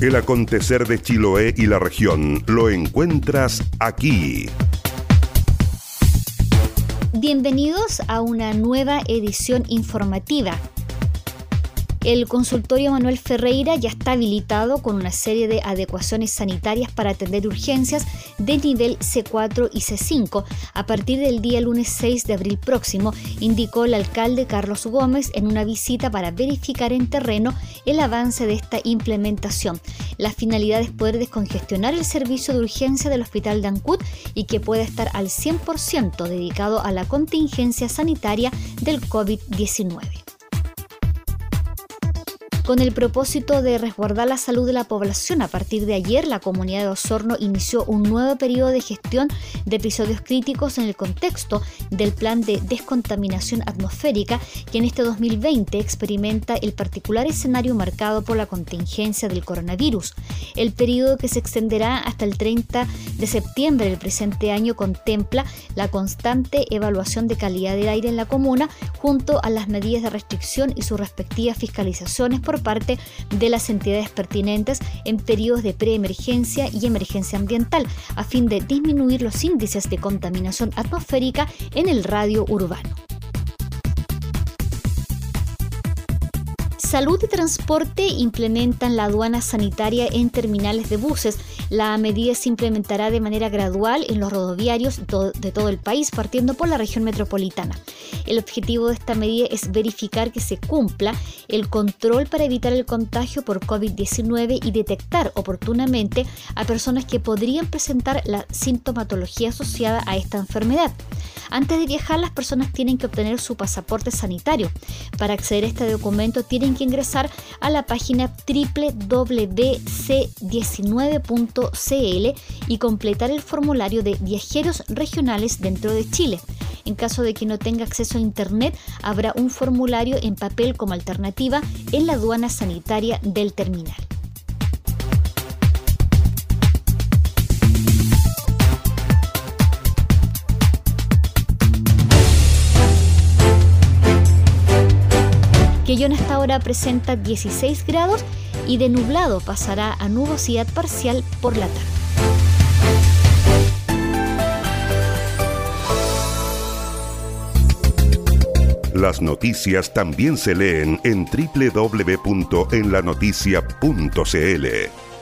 El acontecer de Chiloé y la región lo encuentras aquí. Bienvenidos a una nueva edición informativa el consultorio Manuel Ferreira ya está habilitado con una serie de adecuaciones sanitarias para atender urgencias de nivel C4 y C5 a partir del día lunes 6 de abril próximo, indicó el alcalde Carlos Gómez en una visita para verificar en terreno el avance de esta implementación. La finalidad es poder descongestionar el servicio de urgencia del Hospital de Ancud y que pueda estar al 100% dedicado a la contingencia sanitaria del COVID-19 con el propósito de resguardar la salud de la población. A partir de ayer, la comunidad de Osorno inició un nuevo periodo de gestión de episodios críticos en el contexto del plan de descontaminación atmosférica que en este 2020 experimenta el particular escenario marcado por la contingencia del coronavirus. El periodo que se extenderá hasta el 30 de septiembre del presente año contempla la constante evaluación de calidad del aire en la comuna junto a las medidas de restricción y sus respectivas fiscalizaciones por parte de las entidades pertinentes en periodos de preemergencia y emergencia ambiental, a fin de disminuir los índices de contaminación atmosférica en el radio urbano. Salud y Transporte implementan la aduana sanitaria en terminales de buses. La medida se implementará de manera gradual en los rodoviarios de todo el país, partiendo por la región metropolitana. El objetivo de esta medida es verificar que se cumpla el control para evitar el contagio por COVID-19 y detectar oportunamente a personas que podrían presentar la sintomatología asociada a esta enfermedad. Antes de viajar, las personas tienen que obtener su pasaporte sanitario. Para acceder a este documento tienen que ingresar a la página www.c19.cl y completar el formulario de viajeros regionales dentro de Chile. En caso de que no tenga acceso a Internet, habrá un formulario en papel como alternativa en la aduana sanitaria del terminal. En esta hora presenta 16 grados y de nublado pasará a nubosidad parcial por la tarde. Las noticias también se leen en www.enlanoticia.cl.